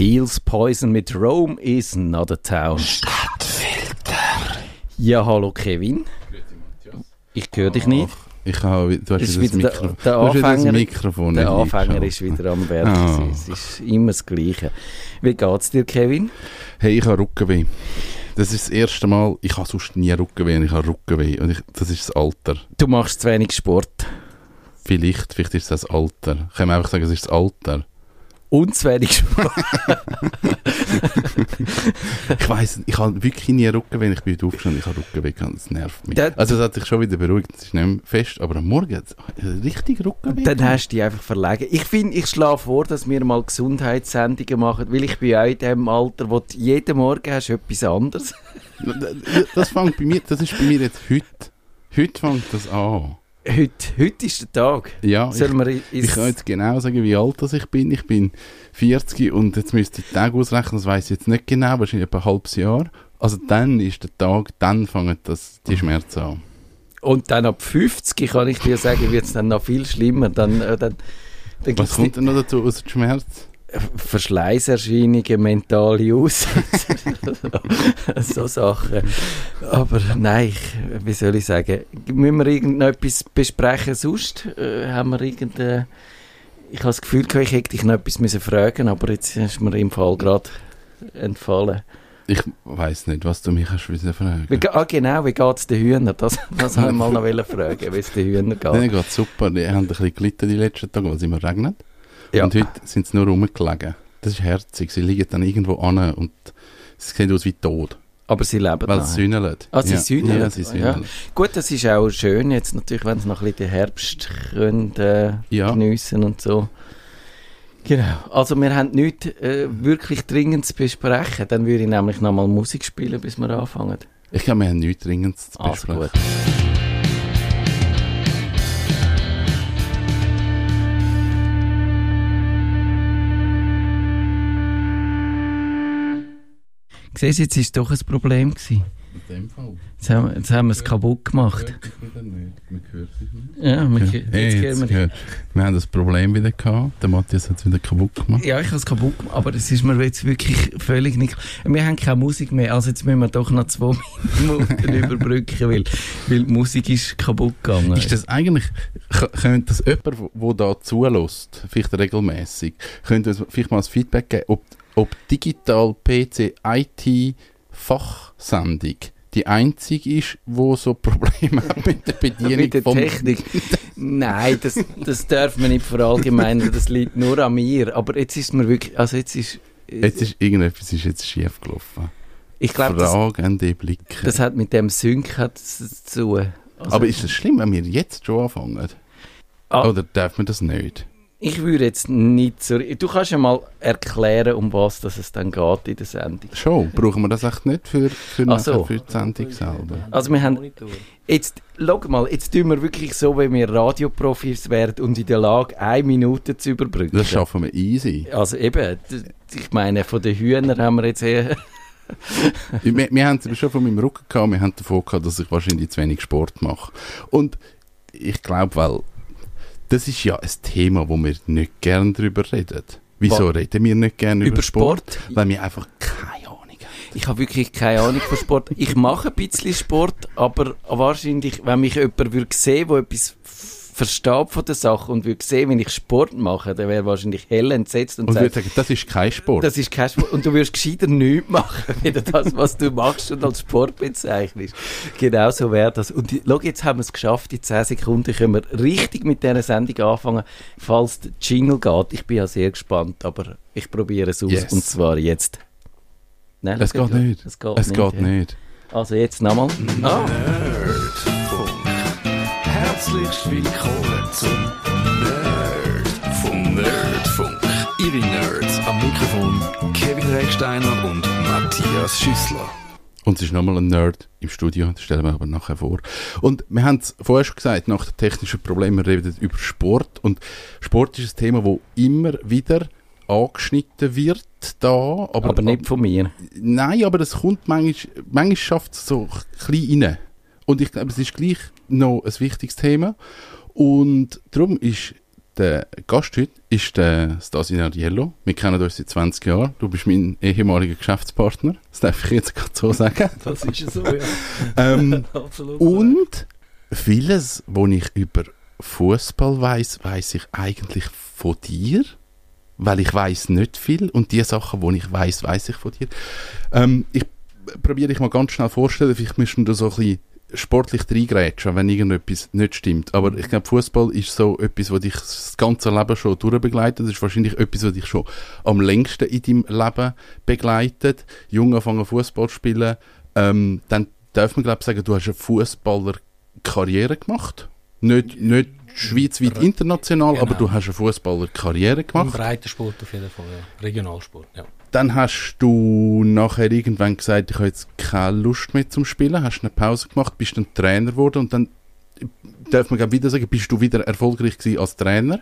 Heels Poison mit Rome is not a town. Stadtfilter. Ja, hallo Kevin. Ich höre dich nicht. Ich habe, du hast Das wieder ist das, wieder Mikro, der- der wieder das Anfänger- Mikrofon Der Anfänger ist wieder am Werk. Gewesen. Es ist immer das Gleiche. Wie geht's dir, Kevin? Hey, ich habe Rückenweh. Das ist das erste Mal, ich habe sonst nie Rückenweh und ich habe Rückenweh. Und ich, das ist das Alter. Du machst zu wenig Sport. Vielleicht, vielleicht ist es das Alter. Können wir einfach sagen, es ist das Alter. Und zu wenig Sport. Ich weiss, ich habe wirklich nie Rückenweh. Ich bin aufgestanden, ich habe Rückenweh. Das nervt mich. Der- also es hat sich schon wieder beruhigt. Es ist nicht mehr fest, aber am Morgen richtig Rückenweh. Dann hast du dich einfach verlegen. Ich finde, ich schlage vor, dass wir mal Gesundheitssendungen machen, weil ich bin auch in dem Alter, wo du jeden Morgen hast etwas anderes. Das fängt bei mir, das ist bei mir jetzt heute. Heute fängt das an. Heute, heute ist der Tag. Ja, ich, wir ins- ich kann jetzt genau sagen, wie alt das ich bin. Ich bin 40 und jetzt müsste ich die Tage ausrechnen, das weiß ich jetzt nicht genau, wahrscheinlich etwa ein halbes Jahr. Also dann ist der Tag, dann fangen das, die Schmerzen an. Und dann ab 50 kann ich dir sagen, wird es dann noch viel schlimmer. Dann, äh, dann, dann Was kommt denn noch dazu außer Schmerz? Verschleißerscheinungen, mentale Aussätze, so Sachen. Aber nein, ich, wie soll ich sagen, müssen wir irgendetwas besprechen sonst? Äh, haben wir irgendeine... Ich habe das Gefühl, ich hätte dich noch etwas müssen fragen aber jetzt ist mir im Fall gerade entfallen. Ich weiß nicht, was du mich hast wissen fragen. Wie, ah genau, wie geht es den Hühnern? Das, das wollte ich mal noch fragen, wie es den Hühnern geht. geht super. Die haben ein bisschen gelitten die letzten Tage, weil es immer regnet. Ja. Und heute sind sie nur rumgelegen. Das ist herzig. Sie liegen dann irgendwo an und sie sehen aus wie tot, Aber sie leben weil sie sühneln. Ah, sie ja. sühneln? Ja, sie sühneln. Gut, das ist auch schön jetzt natürlich, wenn sie noch ein bisschen den Herbst können, äh, Ja. geniessen und so. Genau. Also wir haben nichts äh, wirklich dringend zu besprechen. Dann würde ich nämlich nochmal Musik spielen, bis wir anfangen. Ich glaube, wir haben nichts Dringendes zu Alles besprechen. gut. Siehst du, jetzt war es doch ein Problem. Gewesen. In dem Fall. Jetzt haben, wir- jetzt haben wir es kaputt gemacht. Hört. Man hört dich nicht. Ja, wir, Ja. jetzt Hey, hören jetzt wir gehört. Wir haben das Problem wieder gehabt. Der Matthias hat es wieder kaputt gemacht. Ja, ich habe es kaputt gemacht, aber es ist mir jetzt wirklich völlig nicht... Wir haben keine Musik mehr, also jetzt müssen wir doch noch zwei Minuten überbrücken, weil, weil die Musik ist kaputt gegangen. Ist das eigentlich, könnte das jemand, der da zulässt, vielleicht regelmäßig, könnte uns vielleicht mal ein Feedback geben, ob, ob Digital PC IT Fachsendung die einzige ist, wo so Probleme hat mit der Bedienung mit der Technik. Nein, das, das darf man nicht verallgemeinern, das liegt nur an mir. Aber jetzt ist mir wirklich, also jetzt ist... Jetzt ist irgendetwas ist jetzt schief gelaufen. ich glaube, das, Fragende Blicke. das hat mit dem Sync hat zu tun. Also, Aber ist es schlimm, wenn wir jetzt schon anfangen? Ah. Oder darf man das nicht? Ich würde jetzt nicht so... Du kannst ja mal erklären, um was das es dann geht in der Sendung. Schon? Brauchen wir das echt nicht für, für, Ach so. nachher für die Sendung selber? Also wir haben... Jetzt, schau mal, jetzt tun wir wirklich so, wenn wir Radioprofis wären und in der Lage, eine Minute zu überbrücken. Das schaffen wir easy. Also eben, ich meine, von den Hühnern haben wir jetzt eher... wir, wir haben es schon von meinem Rücken gehabt, wir haben davon gehabt, dass ich wahrscheinlich zu wenig Sport mache. Und ich glaube, weil das ist ja ein Thema, wo wir nicht gern drüber reden. Wieso Wa- reden wir nicht gern über, Über Sport? Sport? Weil wir einfach keine Ahnung haben. Ich habe wirklich keine Ahnung von Sport. Ich mache ein bisschen Sport, aber wahrscheinlich, wenn mich jemand würde sehen, der etwas versteht von der Sache und würde sehen, wenn ich Sport mache, dann wäre er wahrscheinlich hell entsetzt und, Und sagt, würde sagen, das ist kein Sport. das ist kein Sport. Und du würdest gescheiter nichts machen, wieder das, was du machst und als Sport bezeichnest. Genau so wäre das. Und schau, jetzt haben wir es geschafft. In 10 Sekunden können wir richtig mit dieser Sendung anfangen, falls der Jingle geht. Ich bin ja sehr gespannt, aber ich probiere es aus. Yes. Und zwar jetzt. Nein, es schau, geht nicht. Es geht es nicht. geht ja. nicht. Also jetzt nochmal. Ah. Herzlich willkommen zum Nerd vom Nerdfunk. Ihre Nerds am Mikrofon Kevin Recksteiner und Matthias Schüssler. Und es ist nochmal ein Nerd im Studio, das stellen wir aber nachher vor. Und wir haben es vorher schon gesagt, nach den technischen Problemen, wir reden über Sport. Und Sport ist ein Thema, wo immer wieder angeschnitten wird da. Aber, Aber nicht von mir. Nein, aber es kommt manchmal, manchmal schafft es so klein rein. Und ich glaube, es ist gleich noch ein wichtiges Thema. Und darum ist Der Gast heute ist der Stasi Nardiello. Wir kennen uns seit 20 Jahren. Du bist mein ehemaliger Geschäftspartner. Das darf ich jetzt gerade so sagen. Das ist so, ja. ähm, Absolut. und vieles, was ich über Fußball weiß, weiß ich eigentlich von dir, weil ich weiß nicht viel und die Sachen, die ich weiß, weiß ich von dir. Ähm, ich probiere dich mal ganz schnell vorstellen. Vielleicht müssen wir da so ein bisschen sportlich reingrätschen, wenn irgendetwas nicht stimmt. Aber ich glaube, Fußball ist so etwas, was dich das ganze Leben schon durchbegleitet. Das ist wahrscheinlich etwas, was dich schon am längsten in deinem Leben begleitet. Jung anfangen Fußball zu spielen. Ähm, dann darf man, glaube ich, sagen, du hast eine Fußballer-Karriere gemacht. Nicht, nicht schweizweit international, Genau. aber du hast eine Fußballer-Karriere Im gemacht. Breitensport auf jeden Fall, ja. Regionalsport, ja. Dann hast du nachher irgendwann gesagt, ich habe jetzt keine Lust mehr zum Spielen, hast eine Pause gemacht, bist dann Trainer geworden und dann darf man wieder sagen, bist du wieder erfolgreich gewesen als Trainer.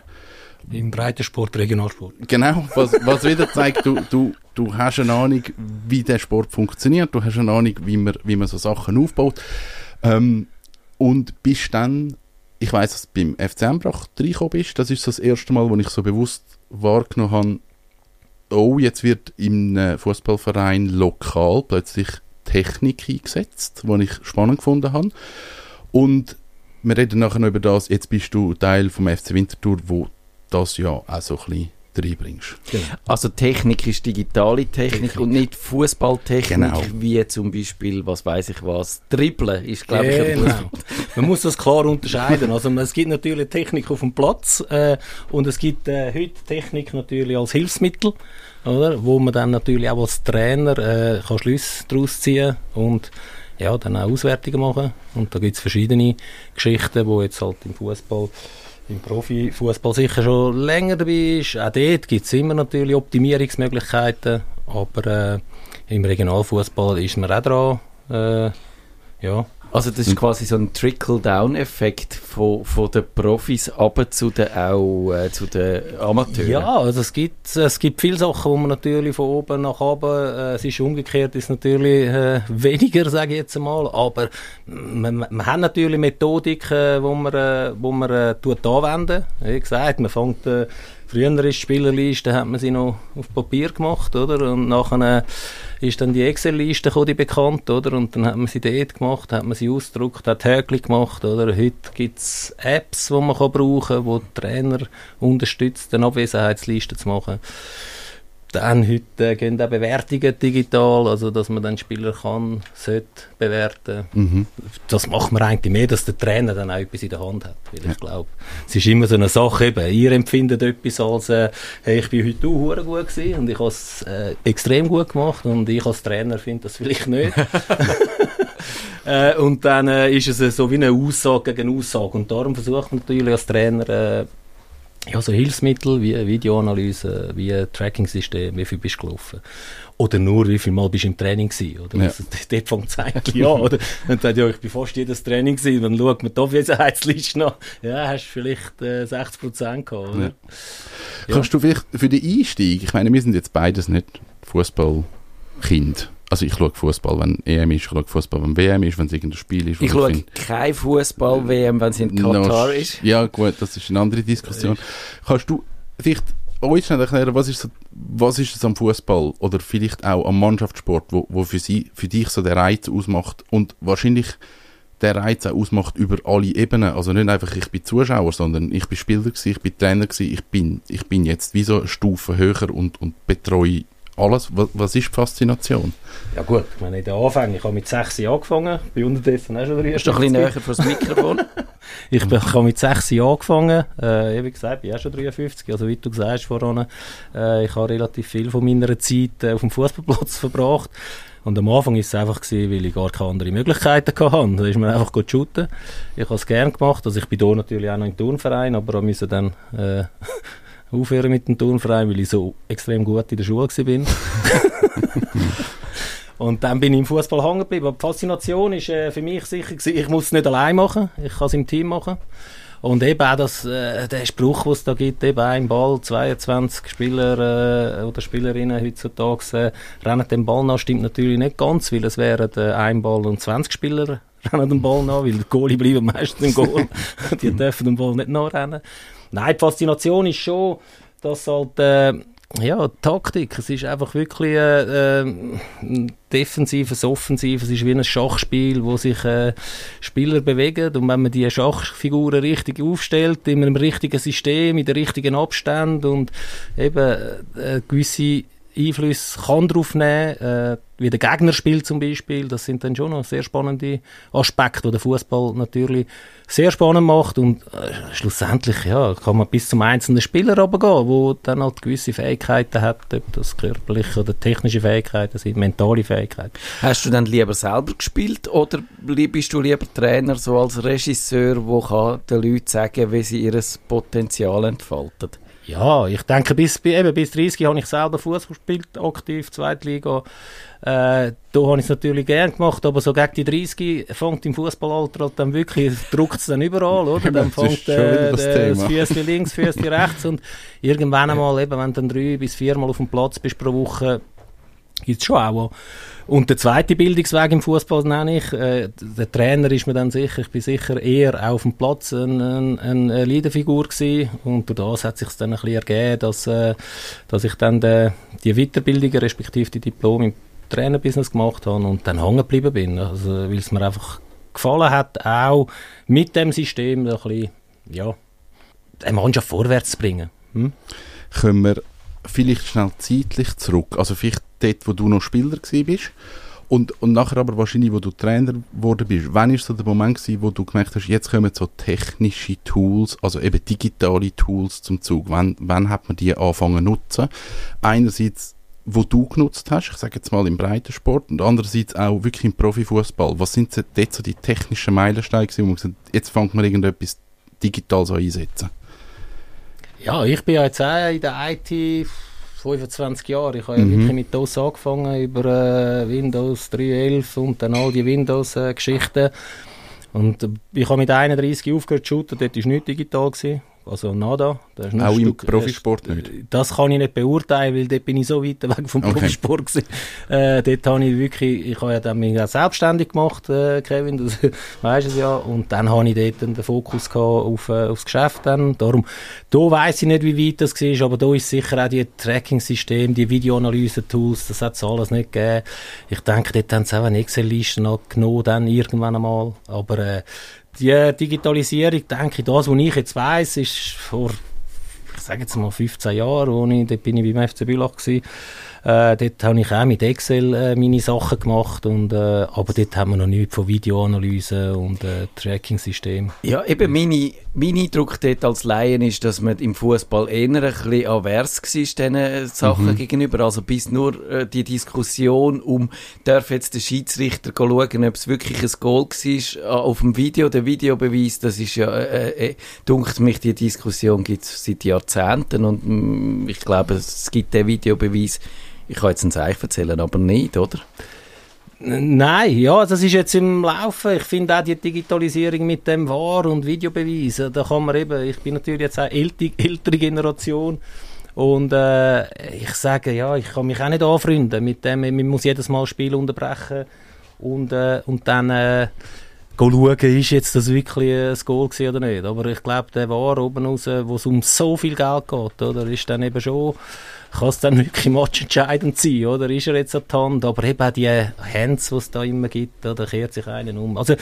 Im Breitensport, Regionalsport. Genau, was, was wieder zeigt, du, du, du hast eine Ahnung, wie der Sport funktioniert, du hast eine Ahnung, wie man, wie man so Sachen aufbaut. Ähm, und bist dann, ich weiß, dass du beim FC Embrach reingekommen bist, das ist so das erste Mal, wo ich so bewusst wahrgenommen habe, oh, jetzt wird im Fußballverein lokal plötzlich Technik eingesetzt, was ich spannend gefunden habe. Und wir reden nachher noch über das, jetzt bist du Teil vom FC Winterthur, wo das ja auch so ein bisschen reinbringst. Also Technik ist digitale Technik, und nicht Fußballtechnik, Genau. wie zum Beispiel, was weiß ich was, Dribbeln ist, glaube ich, ein Genau. Man muss das klar unterscheiden. Also es gibt natürlich Technik auf dem Platz äh, und es gibt äh, heute Technik natürlich als Hilfsmittel, oder? wo man dann natürlich auch als Trainer äh, kann Schlüsse daraus ziehen und ja, dann auch Auswertungen machen. Und da gibt es verschiedene Geschichten, wo jetzt halt im Fußball im Profifußball sicher schon länger dabei ist. Auch dort gibt es immer natürlich Optimierungsmöglichkeiten, aber äh, im Regionalfußball ist man auch dran. Äh, ja, Also das ist quasi so ein Trickle-Down-Effekt von, von den Profis aber zu den, auch äh, zu den Amateuren. Ja, also es gibt, es gibt viele Sachen, wo man natürlich von oben nach oben, äh, es ist umgekehrt, ist natürlich äh, weniger, sage ich jetzt einmal, aber man, man, hat natürlich Methodiken, wo man, äh, wo man äh, tut anwenden. Wie gesagt, man fängt, äh, früher ist die Spielerliste, hat man sie noch auf Papier gemacht, oder? Und nachher ist dann die Excel-Liste die bekannt, oder? Und dann hat man sie dort gemacht, hat man sie ausgedruckt, hat Häkchen gemacht, oder? Heute gibt es Apps, die man kann brauchen kann, die Trainer unterstützt, eine Abwesenheitsliste zu machen. Dann heute gehen auch Bewertungen digital, also dass man dann Spieler kann, sollte bewerten. Mhm. Das macht man eigentlich mehr, dass der Trainer dann auch etwas in der Hand hat. Weil ich glaube, es ist immer so eine Sache eben, ihr empfindet etwas als, äh, hey, ich bin heute auch gut gewesen und ich habe es äh, extrem gut gemacht und ich als Trainer finde das vielleicht nicht. äh, und dann äh, ist es äh, so wie eine Aussage gegen Aussage und darum versucht man natürlich als Trainer äh, ja, so Hilfsmittel wie Videoanalyse, wie Tracking-System, wie viel bist du gelaufen. Oder nur, wie viel Mal bist du im Training gewesen, oder? Ja. Also, dort fängt es eigentlich an, oder? Dann sagt ja, ich bin fast jedes Training gewesen, dann schaut man die Abwesenheitsliste nach. Ja, hast du vielleicht äh, 60% gehabt, oder? Ja. Ja. Kannst du vielleicht für den Einstieg, ich meine, wir sind jetzt beides nicht Fußballkind. Also ich schaue Fußball, wenn EM ist, ich schaue Fußball, wenn WM ist, wenn es irgendein Spiel ist. Ich schaue kein Fußball-WM, wenn es in Katar ist. Ja gut, das ist eine andere Diskussion. Kannst du vielleicht uns schnell erklären, was ist, so, was ist es am Fußball oder vielleicht auch am Mannschaftssport, wo, wo für, sie, für dich so der Reiz ausmacht und wahrscheinlich der Reiz auch ausmacht über alle Ebenen. Also nicht einfach, ich bin Zuschauer, sondern ich bin Spieler gewesen, ich bin Trainer gewesen, ich bin, ich bin jetzt wie so eine Stufe höher und, und betreue alles. Was, was ist die Faszination? Ja gut, ich meine, in den Anfängen, ich habe mit 6 Jahren angefangen, bin unterdessen auch schon 53. Bist du ein bisschen näher vor das Mikrofon? Ich, bin, ich habe mit 6 Jahren angefangen, äh, wie gesagt, bin auch schon 53, also wie du gesagt hast vorhin, äh, ich habe relativ viel von meiner Zeit äh, auf dem Fußballplatz verbracht und am Anfang war es einfach, gewesen, weil ich gar keine anderen Möglichkeiten hatte. Da ist man einfach gut shooten. Ich habe es gerne gemacht, also ich bin hier natürlich auch noch im Turnverein, aber musste dann äh, aufhören mit dem Turnverein, weil ich so extrem gut in der Schule war. Und dann bin ich im Fußball hängen geblieben. Aber die Faszination ist äh, für mich sicher gewesen, ich muss es nicht allein machen, ich kann es im Team machen. Und eben auch das, äh, der Spruch, den es da gibt, eben ein Ball, 22 Spieler äh, oder Spielerinnen heutzutage äh, rennen den Ball nach, stimmt natürlich nicht ganz, weil es wären äh, ein Ball und 20 Spieler rennen den Ball nach, weil die Goalie bleiben meistens im Goal. die dürfen den Ball nicht nachrennen. Nein, die Faszination ist schon, dass halt, äh, ja, Taktik, es ist einfach wirklich äh, äh, ein defensives, offensives, es ist wie ein Schachspiel, wo sich äh, Spieler bewegen. Und wenn man die Schachfiguren richtig aufstellt, in einem richtigen System, in den richtigen Abständen und eben äh, gewisse Einfluss kann darauf nehmen, äh, wie der Gegner spielt zum Beispiel. Das sind dann schon noch sehr spannende Aspekte, die der Fußball natürlich sehr spannend macht und äh, schlussendlich ja, kann man bis zum einzelnen Spieler runtergehen, wo dann halt gewisse Fähigkeiten hat, ob das körperliche oder technische Fähigkeiten sind, mentale Fähigkeiten. Hast du dann lieber selber gespielt oder bist du lieber Trainer, so als Regisseur, der den Leuten sagen wie sie ihr Potenzial entfalten? Ja, ich denke, bis, eben, bis 30 habe ich selber Fußball gespielt, aktiv, Zweitliga. Äh, da habe ich es natürlich gern gemacht, aber so gegen die 30 fängt im Fußballalter halt dann wirklich, druckt es dann überall, oder? Dann fängt äh, das, das Füßchen links, Füßchen rechts und irgendwann einmal, eben, wenn du dann drei bis viermal auf dem Platz bist pro Woche, gibt es schon auch. Und der zweite Bildungsweg im Fußball nenne ich, äh, der Trainer ist mir dann sicher, ich bin sicher eher auf dem Platz eine, eine, eine Leaderfigur gewesen und durch das hat sich dann ein bisschen ergeben, dass, äh, dass ich dann de, die Weiterbildungen respektive die Diplom im Trainerbusiness gemacht habe und dann hängen geblieben bin, also, weil es mir einfach gefallen hat, auch mit dem System ein bisschen, ja, eine Mannschaft vorwärts zu bringen. Hm? Können wir vielleicht schnell zeitlich zurück, also vielleicht dort, wo du noch Spieler bist und, und nachher aber wahrscheinlich, wo du Trainer geworden bist. Wann war so der Moment gewesen, wo du gemerkt hast, jetzt kommen so technische Tools, also eben digitale Tools zum Zug? Wann, wann hat man die angefangen zu nutzen? Einerseits wo du genutzt hast, ich sage jetzt mal im Breitensport und andererseits auch wirklich im Profifußball. Was sind dort so die technischen Meilensteine, wo man gesagt jetzt fängt man irgendetwas digital so einsetzen? Ja, ich bin ja jetzt auch in der IT 25 Jahre. Ich habe mhm. ja wirklich mit DOS angefangen, über äh, Windows 3.11 und dann all die Windows-Geschichten. Äh, und ich habe mit 31 aufgehört zu shooten, dort war nichts digital. Gewesen also nada. Auch im Stück, Profisport nicht? Das kann ich nicht beurteilen, weil dort bin ich so weit weg vom okay. Profisport gewesen. Äh, dort habe ich wirklich, ich habe ja dann mich auch selbstständig gemacht, äh, Kevin, das weisst es ja, und dann habe ich dort den Fokus gehabt auf, äh, aufs Geschäft dann. Darum, da weiss ich nicht, wie weit das war, aber da ist sicher auch die Tracking-System, die Videoanalyse-Tools, das hat es alles nicht gegeben. Ich denke, dort haben sie auch eine Excel-Liste noch genommen, dann irgendwann einmal, aber äh, die Digitalisierung, denke ich, das, was ich jetzt weiss, ist vor, ich sage jetzt mal 15 Jahren, wo ich, dort bin ich beim FC Bülach gewesen, äh, dort habe ich auch mit Excel äh, meine Sachen gemacht, und, äh, aber dort haben wir noch nichts von Videoanalyse und äh, Tracking-System. Ja, eben meine, mein Eindruck dort als Laien ist, dass man im Fußball eher ein bisschen avers war diesen Sachen mhm. gegenüber. Also bis nur äh, die Diskussion um, darf jetzt der Schiedsrichter schauen, ob es wirklich ein Goal war äh, auf dem Video, der Videobeweis, das ist ja, äh, äh, dunkt mich, die Diskussion gibt es seit Jahrzehnten und mh, mm, ich glaube, es gibt den Videobeweis ich kann jetzt ein Zeichen erzählen, aber nicht, oder? Nein, ja, das ist jetzt im Laufen. Ich finde auch die Digitalisierung mit dem War- und Videobeweisen, da kann man eben, ich bin natürlich jetzt auch ältere, ältere Generation und äh, ich sage, ja, ich kann mich auch nicht anfreunden mit dem, man muss jedes Mal Spiel unterbrechen und, äh, und dann äh, schauen, ist jetzt das wirklich ein Goal gewesen oder nicht. Aber ich glaube, der War oben raus, wo es um so viel Geld geht, oder, ist dann eben schon kann es dann wirklich matchentscheidend sein, oder? Ist er jetzt an die Hand? Aber eben auch die Hands, die es da immer gibt, oder? Kehrt sich einen um. Also,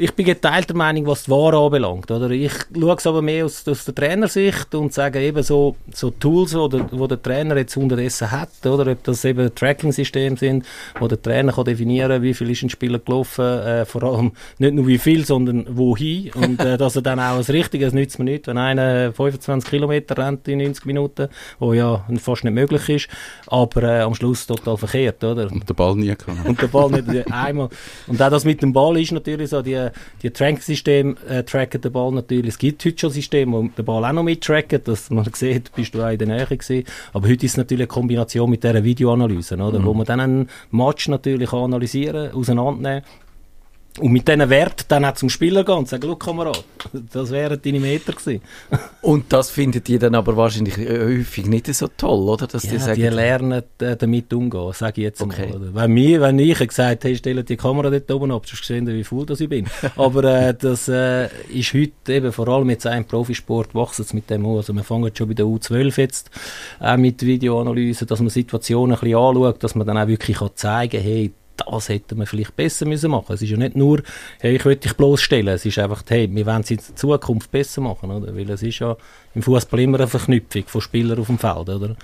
ich bin geteilter Meinung, was die Ware anbelangt, oder? Ich schaue es aber mehr aus, aus der Trainersicht und sage eben so, so Tools, der, wo der Trainer jetzt unterdessen hat, oder? Ob das eben Tracking-Systeme sind, wo der Trainer kann definieren, wie viel ist ein Spieler gelaufen, äh, vor allem nicht nur wie viel, sondern wohin. Und, äh, dass er dann auch das Richtige, es nützt mir nicht, wenn einer 25 Kilometer rennt in 90 Minuten, wo ja fast nicht möglich ist, aber äh, am Schluss total verkehrt, oder? Und der Ball nie kann. Und der Ball nicht einmal. Und auch das mit dem Ball ist natürlich so, die, die Tracking-Systeme äh, tracken den Ball natürlich. Es gibt heute schon Systeme, wo den Ball auch noch mittracken, dass man sieht, bist du auch in der Nähe gewesen. Aber heute ist es natürlich eine Kombination mit dieser Videoanalyse, oder? Mhm. Wo man dann einen Match natürlich analysieren, auseinandernehmen Und mit diesen Wert dann auch zum Spieler gehen und sagen, schau Kamerad, das wären deine Meter gewesen. Und das findet ihr dann aber wahrscheinlich äh, häufig nicht so toll, oder? Dass Ja, die die, sagen, lernen äh, damit umgehen, sage ich jetzt Okay. mal. Oder? Wenn, mir, wenn ich gesagt hätte, stelle die Kamera dort oben ab, sonst gesehen, wie faul das ich bin. Aber äh, das äh, ist heute eben, vor allem jetzt auch im Profisport, wachsen es mit dem an. Also wir fangen schon bei der U12 jetzt auch mit Videoanalyse, dass man Situationen ein bisschen anschaut, dass man dann auch wirklich kann zeigen hey, das hätten wir vielleicht besser müssen machen. Es ist ja nicht nur, hey, ich will dich bloßstellen. Es ist einfach, hey, wir wollen es in Zukunft besser machen, oder? Weil es ist ja im Fußball immer eine Verknüpfung von Spielern auf dem Feld, oder?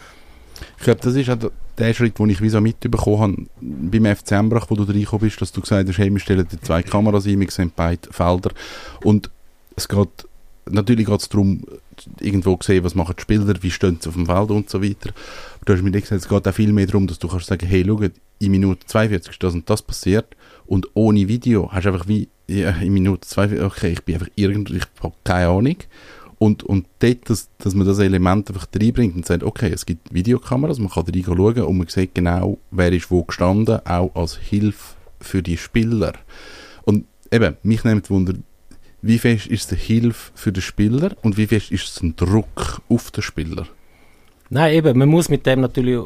Ich glaube, das ist auch der- der Schritt, den ich wie so mitbekommen habe beim FC Embrach, wo du reingekommen bist, dass du gesagt hast, hey, wir stellen die zwei Kameras ein, wir sehen beide Felder. Und es geht, natürlich geht es darum, irgendwo zu sehen, was machen die Spieler, wie stehen sie auf dem Feld und so weiter. Du hast mir gesagt, es geht auch viel mehr darum, dass du kannst sagen, hey, schau, in Minute 42 ist das und das passiert und ohne Video hast du einfach wie, ja, in Minute 42, okay, ich bin einfach irgendwie, ich habe keine Ahnung. Und, und dort, dass, dass man das Element einfach reinbringt und sagt, okay, es gibt Videokameras, man kann rein schauen und man sieht genau, wer ist wo gestanden, auch als Hilfe für die Spieler. Und eben, mich nimmt Wunder, wie fest ist es Hilfe für den Spieler und wie fest ist ein Druck auf den Spieler? Nein, eben, man muss mit dem natürlich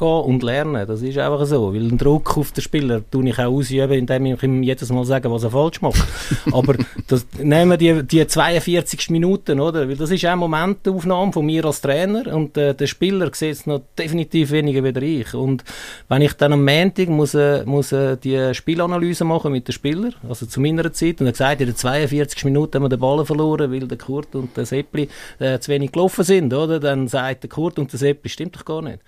umgehen und lernen. Das ist einfach so. Weil ein Druck auf den Spieler tue ich auch ausüben, indem ich ihm jedes Mal sage, was er falsch macht. Aber das, nehmen wir die, die 42 Minuten, oder? Weil das ist auch eine Momentaufnahme von mir als Trainer und äh, der Spieler sieht es noch definitiv weniger wie ich. Und wenn ich dann am Montag muss, äh, muss äh, die Spielanalyse machen mit den Spielern, also zu meiner Zeit, und er gesagt, in den 42 Minuten haben wir den Ball verloren, weil der Kurt und der Seppli äh, zu wenig gelaufen sind, oder? Dann sagt der Kurt und der Seppli, stimmt doch gar nicht.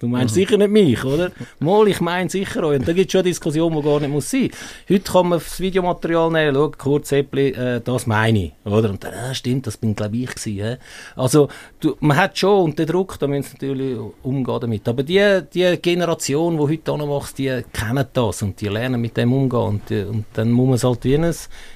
Du meinst sicher nicht mich, oder? Mal, ich meine sicher euch. Und da gibt es schon eine Diskussion, die gar nicht muss sein. Heute kann man das Videomaterial nehmen, schau, Kurt Seppli, äh, das meine ich, oder? Und dann, äh, stimmt, das bin glaube ich gewesen, hä? Also, du, man hat schon, und der Druck, da müssen sie natürlich umgehen damit. Aber die, die Generation, die heute anwächst, die kennen das und die lernen mit dem umgehen. Und, die, und dann muss man es halt wie, ein,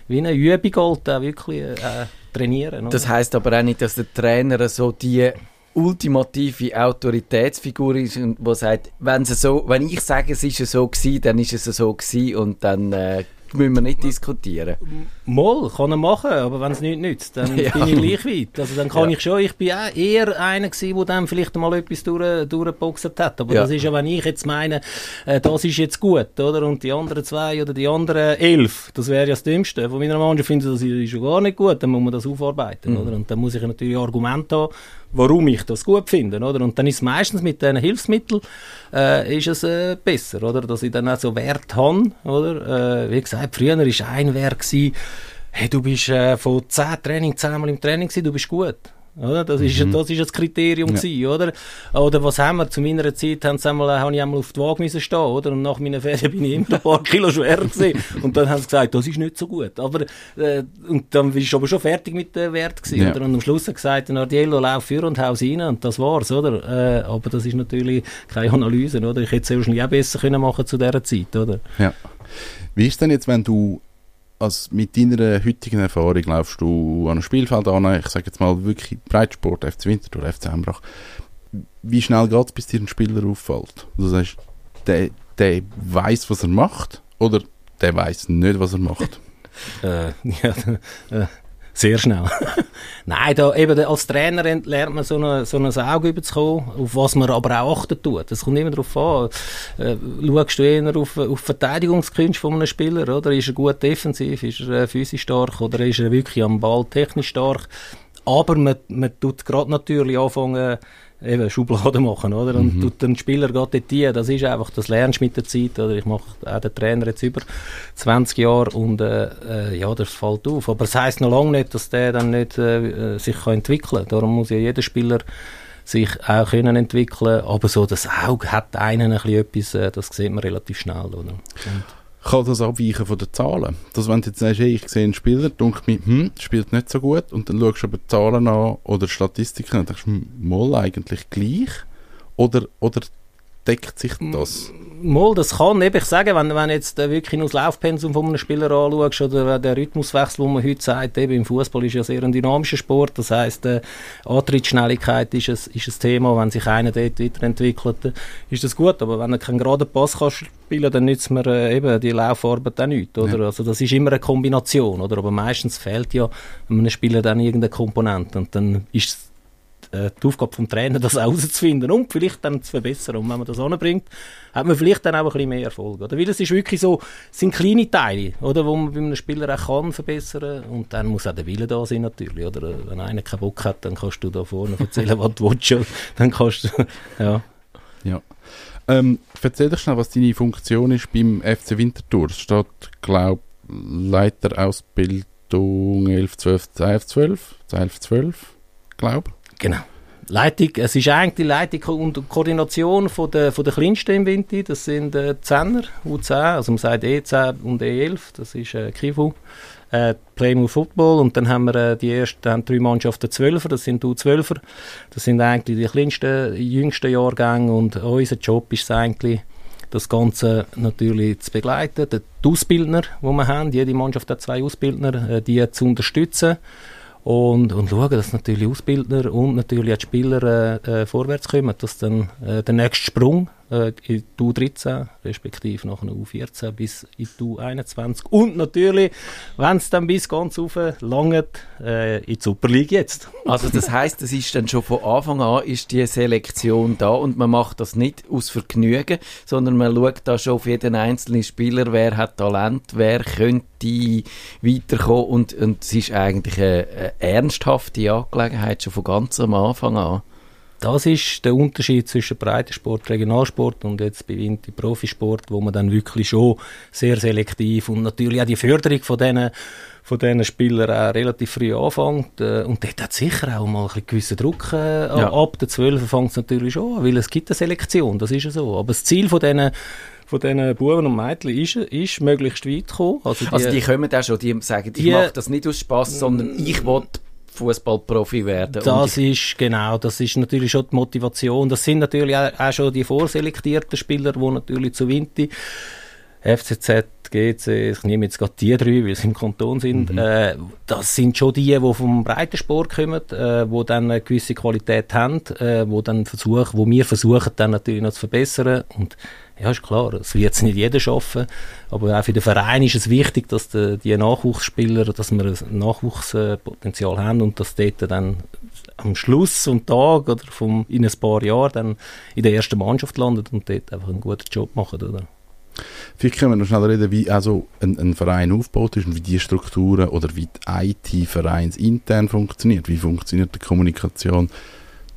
wie eine Übung halt auch wirklich äh, trainieren. Oder? Das heißt aber auch nicht, dass der Trainer so die ultimative Autoritätsfigur ist und wo sagt, wenn es so, wenn ich sage, es ist so gewesen, dann ist es so gewesen und dann äh, müssen wir nicht diskutieren. Moll kann er machen, aber wenn es nichts nützt, dann Ja. bin ich gleich weit. Also dann kann Ja. ich schon, ich bin auch eher einer gewesen, der dann vielleicht mal etwas durch, durchgeboxt hat. Aber Ja. das ist ja, wenn ich jetzt meine, äh, das ist jetzt gut, oder? Und die anderen zwei oder die anderen elf, das wäre ja das Dümmste. Von meiner Mannschaft finden das ist schon gar nicht gut, dann muss man das aufarbeiten, Mhm. oder? Und dann muss ich natürlich Argumente haben, warum ich das gut finde, oder? Und dann ist es meistens mit diesen Hilfsmitteln, äh, ist es äh, besser, oder? Dass ich dann auch so Wert habe, oder? Äh, wie gesagt, früher war ein Wert, hey, du bist äh, von 10 Training, 10 Mal im Training gewesen, du bist gut. Oder? Das, ist, das ist das Kriterium Ja. gewesen, oder? Oder was haben wir? Zu meiner Zeit haben sie einmal, habe ich einmal auf die Waage müssen stehen, oder? Und nach meiner Ferien bin ich immer ein paar Kilo schwerer gewesen. Und dann haben sie gesagt, das ist nicht so gut. Aber, äh, und dann bist du aber schon fertig mit dem Wert gewesen, Ja. oder? Und am Schluss hat gesagt, Nardiello, lauf für und haus rein. Und das war's, oder? Äh, aber das ist natürlich keine Analyse, oder? Ich hätte es wahrscheinlich auch besser können machen zu dieser Zeit, oder? Ja. Wie ist denn jetzt, wenn du als mit deiner heutigen Erfahrung laufst du an einem Spielfeld an, ich sage jetzt mal wirklich Breitsport, FC Winterthur, FC Embrach, wie schnell geht es, bis dir ein Spieler auffällt? Du sagst, der, der weiß, was er macht, oder der weiß nicht, was er macht? Äh, ja, äh, sehr schnell. Nein, da, eben, als Trainer lernt man so, eine, so ein Auge überzukommen, auf was man aber auch achten tut. Das kommt immer darauf an. Äh, schaust du eher auf, auf Verteidigungskünste von einem Spieler, oder? Ist er gut defensiv, ist er äh, physisch stark, oder ist er wirklich am Ball technisch stark? Aber man, man tut gerade natürlich anfangen, eben Schubladen machen, oder? Und tut den Spieler gerade dort rein. Das ist einfach, das lernst du mit der Zeit, oder? Ich mache auch den Trainer jetzt über 20 Jahre und äh, äh, ja, das fällt auf. Aber es heisst noch lange nicht, dass der dann nicht äh, äh, sich kann entwickeln kann. Darum muss ja jeder Spieler sich auch können entwickeln. Aber so das Auge hat einen ein bisschen etwas, äh, das sieht man relativ schnell, oder? Und Kann das abweichen von den Zahlen? Dass wenn du jetzt sagst, hey, ich sehe einen Spieler, denke mir, hm, spielt nicht so gut, und dann schaust du aber Zahlen an oder Statistiken und denkst, hm, mal eigentlich gleich? Oder, oder deckt sich das? Mal, das kann eben, ich sage, wenn, wenn jetzt äh, wirklich nur das Laufpensum von einem Spieler anschaust oder der Rhythmuswechsel, wo man heute sagt, eben im Fußball ist ja sehr ein dynamischer Sport, das heisst, äh, Antrittsschnelligkeit ist ein, ist ein Thema, wenn sich einer dort weiterentwickelt, äh, ist das gut, aber wenn er keinen geraden Pass kann spielen dann nützt mir äh, eben die Laufarbeit auch nicht, oder? Ja. Also das ist immer eine Kombination, oder? Aber meistens fehlt ja einem Spieler dann irgendeine Komponente und dann ist es die Aufgabe vom Trainer, das herauszufinden und vielleicht dann zu verbessern. Und wenn man das anbringt, hat man vielleicht dann auch ein bisschen mehr Erfolg. Oder? Weil es ist wirklich so, es sind kleine Teile, oder, wo man bei einem Spieler auch kann verbessern und dann muss auch der Wille da sein natürlich. Oder? Wenn einer keinen Bock hat, dann kannst du da vorne erzählen, was du willst. Dann kannst du, ja. ja. Ähm, erzähl doch schnell, was deine Funktion ist beim FC Winterthur. Es steht, glaube Leiter Ausbildung 11, 12, 11, 12, 11, 12, glaube Genau. Leitung, es ist eigentlich die Leitung und Koordination von der, von der Kleinsten im Winter. Das sind äh, Zehner, U10, also man sagt E10 und E11, das ist äh, Kivu. Äh, Playmo Football und dann haben wir äh, die ersten drei Mannschaften Zwölfer, das sind U12er. Das sind eigentlich die kleinsten, jüngsten Jahrgänge und unser Job ist es eigentlich, das Ganze natürlich zu begleiten, die Ausbildner, die wir haben, jede Mannschaft hat zwei Ausbildner, äh, die zu unterstützen und, und schauen, dass natürlich Ausbildner und natürlich auch die Spieler äh, äh, vorwärts kommen, dass dann äh, der nächste Sprung äh, in die U13, respektive nach einer U14 bis in die U21 und natürlich, wenn es dann bis ganz rauf langt, äh, in die Super League jetzt. Also das heißt, das ist dann schon von Anfang an ist die Selektion da und man macht das nicht aus Vergnügen, sondern man schaut da schon auf jeden einzelnen Spieler, wer hat Talent, wer könnte weiterkommen und, und es ist eigentlich eine, eine ernsthafte Angelegenheit schon von ganz am Anfang an. Das ist der Unterschied zwischen Breitensport, Regionalsport und jetzt bei Winter Profisport, wo man dann wirklich schon sehr selektiv und natürlich auch die Förderung von diesen von diesen Spielern auch relativ früh anfängt. Äh, und dort hat sicher auch mal einen gewissen Druck äh, ja. ab der 12 fängt es natürlich schon an, weil es gibt eine Selektion, das ist ja so. Aber das Ziel von diesen von diesen Buben und Mädchen ist, ist möglichst weit zu kommen. Also die, also die kommen auch schon, die sagen, ich mache das nicht aus Spaß, sondern ich will Fußballprofi werden. Das ist genau, das ist natürlich schon die Motivation. Das sind natürlich auch, auch schon die vorselektierten Spieler, die natürlich zu Winti FCZ, GC, ich nehme jetzt gerade die drei, weil sie im Kanton sind, mhm. äh, das sind schon die, die vom Breitensport kommen, äh, die dann eine gewisse Qualität haben, äh, wo dann versuchen, wo wir versuchen dann natürlich noch zu verbessern und ja, ist klar, es wird jetzt nicht jeder schaffen, aber auch für den Verein ist es wichtig, dass die, die Nachwuchsspieler, dass wir ein Nachwuchspotenzial haben und dass dort dann am Schluss vom Tag oder vom, in ein paar Jahren dann in der ersten Mannschaft landet und dort einfach einen guten Job machen, oder? Vielleicht können wir noch schnell reden, wie also ein, ein Verein aufgebaut ist und wie die Strukturen oder wie die IT vereinsintern funktioniert. Wie funktioniert die Kommunikation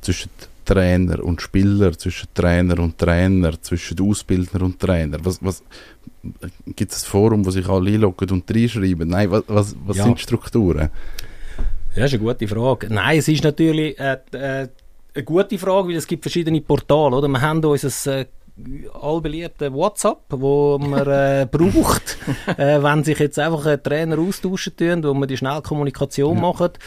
zwischen Trainer und Spieler, zwischen Trainer und Trainer, zwischen Ausbildner und Trainer? Was, was, Gibt es ein Forum, wo sich alle einloggen und reinschreiben? Nein, was, was, was ja. sind die Strukturen? Ja, das ist eine gute Frage. Nein, es ist natürlich äh, äh, eine gute Frage, weil es gibt verschiedene Portale. Oder? Wir haben unser äh, allbeliebte WhatsApp, wo man äh, braucht, äh, wenn sich jetzt einfach ein Trainer austauschen tun, wo man die Schnellkommunikation ja. macht.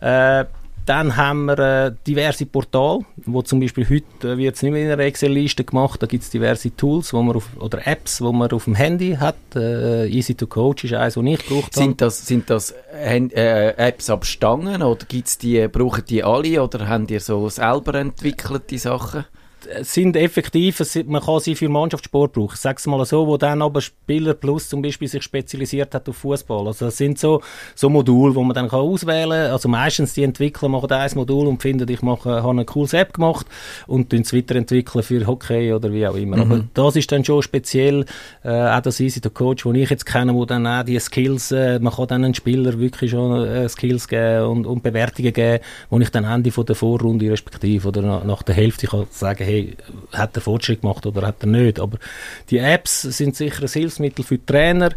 Äh, dann haben wir äh, diverse Portale, wo zum Beispiel heute äh, wird es nicht mehr in einer Excel-Liste gemacht, da gibt es diverse Tools wo man auf, oder Apps, wo man auf dem Handy hat. Äh, Easy to Coach ist eines, was ich gebraucht habe. Sind das, sind das Hand, äh, Apps ab Stangen oder gibt's die, brauchen die alle oder haben die so selber entwickelte Sachen? Sind effektiv, man kann sie für Mannschaftssport brauchen. Ich sage es mal so, wo dann aber Spieler Plus zum Beispiel sich spezialisiert hat auf Fußball. Also das sind so, so Module, wo man dann kann auswählen kann. Also meistens die Entwickler machen ein Modul und finden, ich mache, habe eine cooles App gemacht und es weiterentwickeln für Hockey oder wie auch immer. Mhm. Aber das ist dann schon speziell, äh, auch das Easy der Coach, den ich jetzt kenne, wo dann auch die Skills, äh, man kann dann einen Spieler wirklich schon äh, Skills geben und, und Bewertungen geben, wo ich dann Ende von der Vorrunde respektive oder nach, nach der Hälfte kann sagen, hey, hat er Fortschritt gemacht oder hat er nicht. Aber die Apps sind sicher ein Hilfsmittel für die Trainer.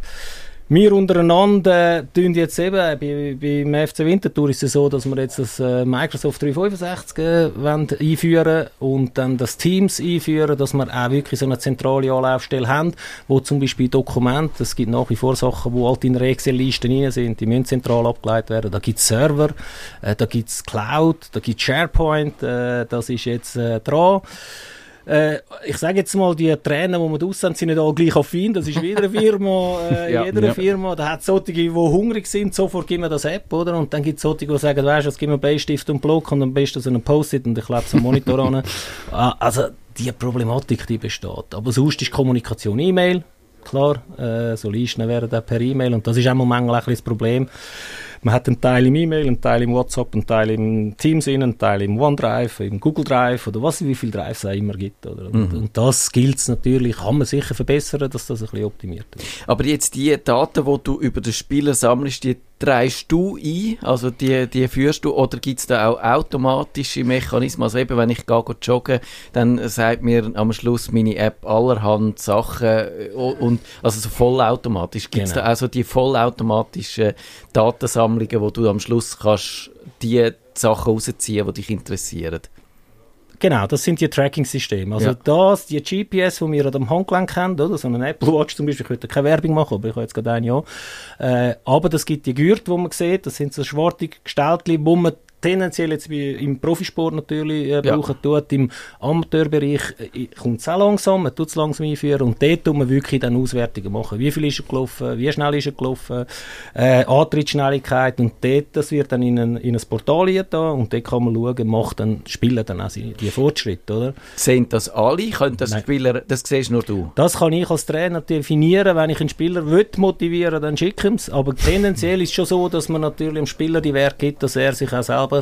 Wir untereinander tun jetzt eben, bei, beim FC Winterthur ist es so, dass wir jetzt das äh, Microsoft 365 äh, einführen und dann das Teams einführen, dass wir auch wirklich so eine zentrale Anlaufstelle haben, wo zum Beispiel Dokumente, es gibt nach wie vor Sachen, die halt in Excel-Listen rein sind, die müssen zentral abgeleitet werden. Da gibt es Server, äh, da gibt es Cloud, da gibt es SharePoint, das ist jetzt dran. Äh, ich sage jetzt mal, die Trainer, die wir da sind, sind nicht alle gleich affin. Das ist wieder eine Firma, äh, Ja. jeder Ja. Firma. Da hat es solche, die hungrig sind, sofort geben wir das App, oder? Und dann gibt es solche, die sagen, weißt du, jetzt gib mir Beistift und Block und am besten so einen Post-it und ich klebe es am Monitor an. Ah, Also, die Problematik, die besteht. Aber sonst ist Kommunikation E-Mail, klar, äh, so Listen werden per E-Mail und das ist auch manchmal ein das Problem. Man hat einen Teil im E-Mail, einen Teil im WhatsApp, einen Teil im Teams, einen Teil im OneDrive, im Google Drive oder was, wie viele Drives es immer gibt. Oder? Und, und das gilt es natürlich, kann man sicher verbessern, dass das ein bisschen optimiert ist. Aber jetzt die Daten, die du über den Spieler sammelst, die trägst du ein, also die, die führst du, oder gibt es da auch automatische Mechanismen? Also eben, wenn ich gehe joggen, dann sagt mir am Schluss meine App allerhand Sachen äh, und also so vollautomatisch. Gibt es Genau. da auch so die vollautomatischen Datensammlungen, wo du am Schluss kannst die Sachen rausziehen, die dich interessieren? Genau, das sind die Tracking-Systeme. Also Ja. das, die GPS, die wir an dem Handgelenk haben, oder? so eine Apple Watch zum Beispiel, ich würde keine Werbung machen, aber ich habe jetzt gerade eine, ja. Äh, aber das gibt die Gürtel, die man sieht, das sind so schwarze Gestaltchen, wo man tendenziell jetzt wie im Profisport natürlich äh, Ja. brauchen tut. Im Amateurbereich äh, kommt es auch langsam, man tut es langsam einführen und dort tun wir wirklich dann Auswertungen machen. Wie viel ist er gelaufen, wie schnell ist er gelaufen, äh, Antrittsschnelligkeit und dort, das wird dann in ein, in ein Portal da und dort kann man schauen, macht dann, spielen dann auch die die Fortschritte, oder? Sehen das alle? Können das Nein. Spieler, das siehst nur du? Das kann ich als Trainer definieren, wenn ich einen Spieler will motivieren dann schicke ich ihm Aber tendenziell ist es schon so, dass man natürlich dem Spieler die Wert gibt, dass er sich auch selber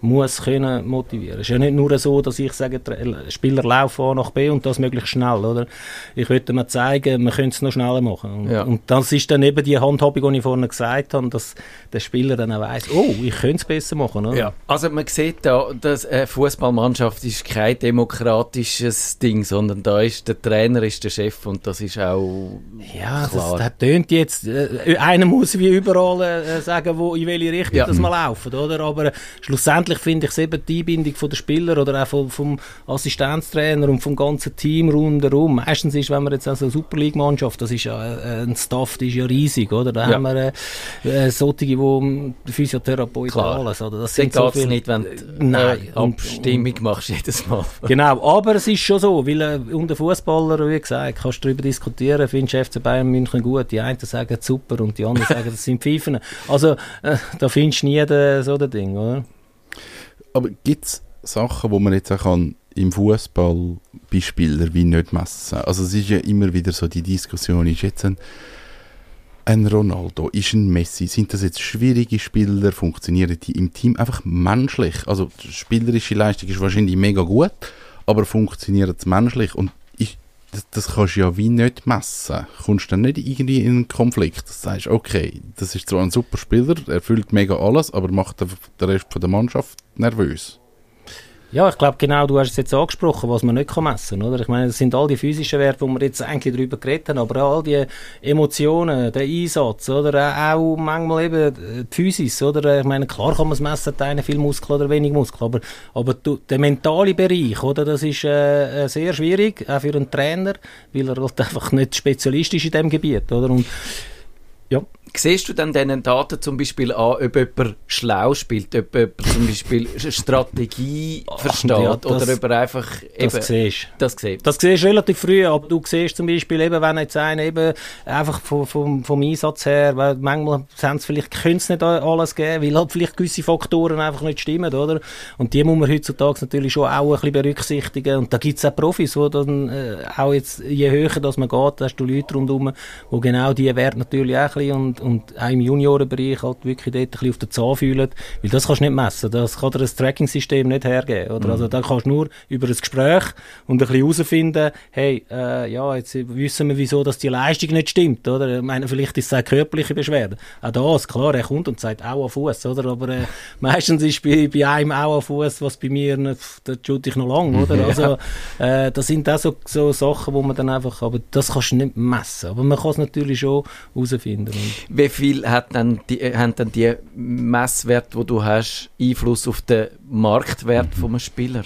muss können motivieren. Es ist ja nicht nur so, dass ich sage, Spieler laufen A nach B und das möglichst schnell, oder? Ich würde mir zeigen, man könnte es noch schneller machen. Und, Ja. und das ist dann eben die Handhabung, die ich vorhin gesagt habe, dass der Spieler dann auch weiss, oh, ich könnte es besser machen, oder? Ja, also man sieht da, dass eine Fußballmannschaft ist kein demokratisches Ding, sondern da ist der Trainer ist der Chef und das ist auch Ja, klar. das, das tönt jetzt. Äh, einer muss wie überall äh, sagen, wo, in welche Richtung Ja. das wir laufen, oder? Aber schlussendlich finde ich es eben die Einbindung der Spieler oder auch vom, vom Assistenztrainer und vom ganzen Team rundherum. Meistens ist, wenn man jetzt also eine Super League-Mannschaft, das ist ja äh, ein Staff, das ist ja riesig, oder? Da Ja. haben wir äh, äh, solche, wo ähm, Physiotherapeuten alles, oder? Das sind so viele- nicht, wenn du Nein. äh, Abstimmung machst jedes Mal. Genau, aber es ist schon so, weil äh, unter Fußballer, wie gesagt, kannst du darüber diskutieren, findest du FC Bayern München gut, die einen sagen super und die anderen sagen, das sind Pfeifen. Also, äh, da findest du nie den, so ein Ding, oder? Aber gibt es Sachen, wo man jetzt auch kann im Fußball bei Spielern wie nicht messen? Also es ist ja immer wieder so die Diskussion, ist jetzt ein, ein Ronaldo, ist ein Messi, sind das jetzt schwierige Spieler, funktionieren die im Team einfach menschlich? Also die spielerische Leistung ist wahrscheinlich mega gut, aber funktioniert es menschlich? Und das, das kannst du ja wie nicht messen. Kommst du dann nicht irgendwie in einen Konflikt, dass du sagst, okay, das ist zwar ein super Spieler, er erfüllt mega alles, aber macht den Rest der Mannschaft nervös. Ja, ich glaube genau, du hast es jetzt angesprochen, was man nicht messen kann, oder? Ich meine, das sind all die physischen Werte, wo wir jetzt eigentlich darüber geredet haben, aber all die Emotionen, der Einsatz, oder? Auch manchmal eben äh, die Physis, oder? Ich meine, klar kann man es messen, hat einer viel Muskel oder wenig Muskel, aber, aber du, der mentale Bereich, oder? Das ist äh, äh, sehr schwierig, auch für einen Trainer, weil er halt einfach nicht Spezialist ist in dem Gebiet, oder? Und ja, Siehst du dann diesen Daten zum Beispiel an, ob jemand schlau spielt, ob jemand zum Beispiel Strategie versteht ja, das- oder ob er einfach das eben siehst das sieht? Das siehst du relativ früh, aber du siehst zum Beispiel eben, wenn jetzt einer eben einfach vom, vom, vom Einsatz her, weil manchmal sind's vielleicht, können es nicht alles geben, weil halt vielleicht gewisse Faktoren einfach nicht stimmen, oder? Und die muss man heutzutage natürlich schon auch ein bisschen berücksichtigen. Und da gibt's auch Profis, wo dann äh, auch jetzt, je höher das man geht, hast du Leute rundherum, wo genau diese Werte natürlich auch ein bisschen und, und auch im Juniorenbereich halt wirklich dort ein bisschen auf den Zahn fühlen, weil das kannst du nicht messen, das kann dir ein Tracking-System nicht hergeben, oder? Also da kannst du nur über ein Gespräch und ein bisschen herausfinden, hey, äh, ja, jetzt wissen wir, wieso dass die Leistung nicht stimmt, oder? Ich meine, vielleicht ist es eine körperliche Beschwerde. Auch das, klar, er kommt und sagt, auch am Fuß, oder? Aber äh, meistens ist bei, bei einem auch am Fuß, was bei mir, nicht, das tut ich noch lang, oder? Also, äh, das sind auch so, so Sachen, wo man dann einfach, aber das kannst du nicht messen. Aber man kann es natürlich schon herausfinden. Wie viel hat dann die, äh, haben dann die Messwerte, die du hast, Einfluss auf den Marktwert Mhm. von einem Spieler?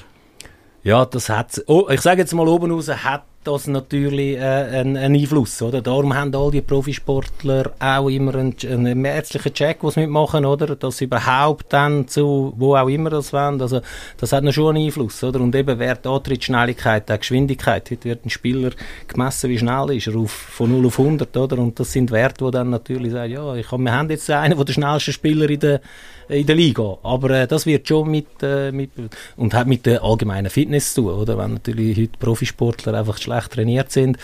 Ja, das hat oh, ich sage jetzt mal oben raus, hat das natürlich äh, einen, einen Einfluss, oder? Darum haben all die Profisportler auch immer einen, einen ärztlichen Check, was mitmachen, oder? Dass sie überhaupt dann zu, wo auch immer das wollen, also das hat schon einen Einfluss, oder? Und eben wer die Antrittsschnelligkeit, die Geschwindigkeit, heute wird ein Spieler gemessen, wie schnell ist er auf, von 0 auf 100, oder? Und das sind Werte, die dann natürlich sagen, ja, ich hab, wir haben jetzt einen der schnellsten Spieler in der in der Liga. Aber äh, das wird schon mit, äh, mit und hat mit der allgemeinen Fitness zu tun, oder? Wenn natürlich heute Profisportler einfach schlecht trainiert sind,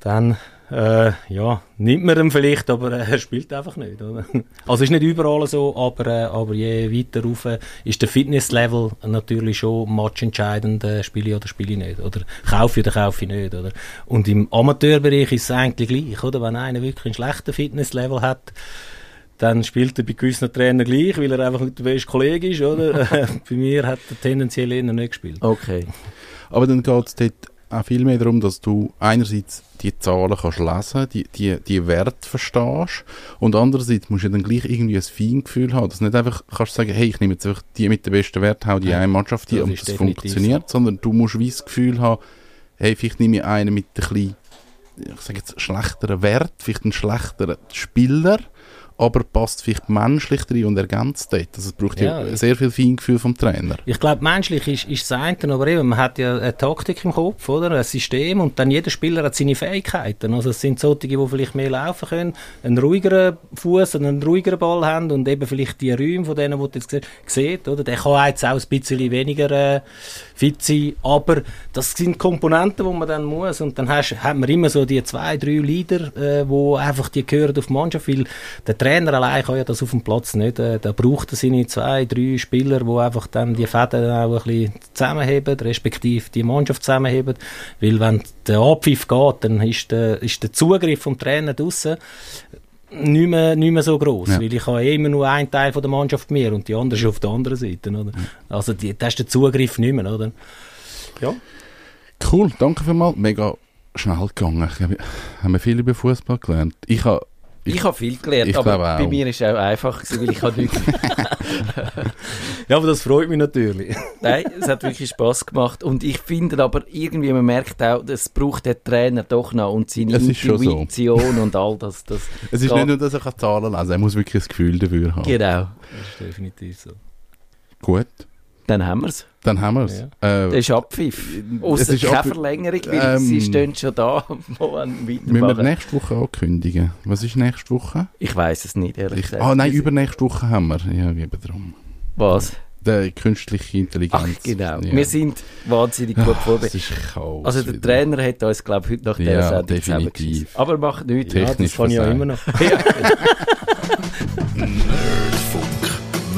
dann äh, ja, nimmt man ihn vielleicht, aber äh, er spielt einfach nicht. Oder? Also ist nicht überall so, aber, äh, aber je weiter rauf ist der Fitnesslevel natürlich schon matchentscheidend, äh, spiele ich oder spiele ich nicht. Oder kaufe ich oder kaufe ich nicht. Oder? Und im Amateurbereich ist es eigentlich gleich. Oder? Wenn einer wirklich einen schlechten Fitnesslevel hat, dann spielt er bei gewissen Trainern gleich, weil er einfach nicht der beste Kollege ist, oder? bei mir hat er tendenziell eher nicht gespielt. Okay. Aber dann geht es dort auch viel mehr darum, dass du einerseits die Zahlen kannst lesen, die, die, die Werte verstehst und andererseits musst du dann gleich irgendwie ein Feingefühl haben, dass du nicht einfach kannst sagen, hey, ich nehme jetzt einfach die mit dem besten Wert, hau die ja, eine Mannschaft hier und das funktioniert, so. sondern du musst wie das Gefühl haben, hey, vielleicht nehme ich einen mit ein bisschen, ich sage jetzt, schlechteren Wert, vielleicht einen schlechteren Spieler aber passt vielleicht menschlich drin und ergänzt dort. Also es braucht ja, ja sehr viel Feingefühl vom Trainer. Ich glaube, menschlich ist, ist das eine, aber eben, man hat ja eine Taktik im Kopf, oder? ein System und dann jeder Spieler hat seine Fähigkeiten. Also es sind solche, die vielleicht mehr laufen können, einen ruhigeren Fuß und einen ruhigeren Ball haben und eben vielleicht die Räume von denen, die du jetzt siehst, oder? der kann jetzt auch ein bisschen weniger äh, fit sein, aber das sind Komponenten, die man dann muss und dann hast, hat man immer so die zwei, drei Leader, äh, wo einfach die gehören auf die Mannschaft, weil der Trainer allein kann ja das auf dem Platz nicht. Äh, da braucht er seine zwei, drei Spieler, die einfach dann die Fäden auch ein bisschen zusammenheben, respektive die Mannschaft zusammenheben, weil wenn der Abpfiff geht, dann ist der, ist der Zugriff vom Trainer draussen nicht mehr, nicht mehr so groß, ja. weil ich habe immer nur einen Teil von der Mannschaft mehr und die andere ist auf der anderen Seite, oder? Ja. Also die, das ist der Zugriff nicht mehr, oder? Ja. Cool, danke vielmals. Mega schnell gegangen. Ich glaube, haben wir viel über Fußball gelernt. Ich habe ich, ich habe viel gelernt, aber bei mir ist es auch einfach, gewesen, weil ich habe nichts... ja, aber das freut mich natürlich. Nein, es hat wirklich Spass gemacht und ich finde aber irgendwie, man merkt auch, das braucht der Trainer doch noch und seine es Intuition so. und all das. das es ist nicht nur, dass er Zahlen lesen kann, er muss wirklich ein Gefühl dafür haben. Genau. Das ist definitiv so. Gut. Dann haben wir es. Dann haben wir es. Ja. Äh, das ist Abpfiff. Ausser keine Abpfiff. Verlängerung, weil ähm, sie stehen schon da, Müssen wir nächste Woche ankündigen? Was ist nächste Woche? Ich weiß es nicht, ehrlich gesagt. Ah nein, übernächste Woche haben wir. Ja, gebe drum. Was? Die künstliche Intelligenz. Ach, genau. Ja. Wir sind wahnsinnig gut vorbereitet. Also der wieder. Trainer hat uns, glaube ich, heute nach dieser ja, Sendung definitiv. Aber macht nichts. Technisch ja, das kann ich ja immer noch.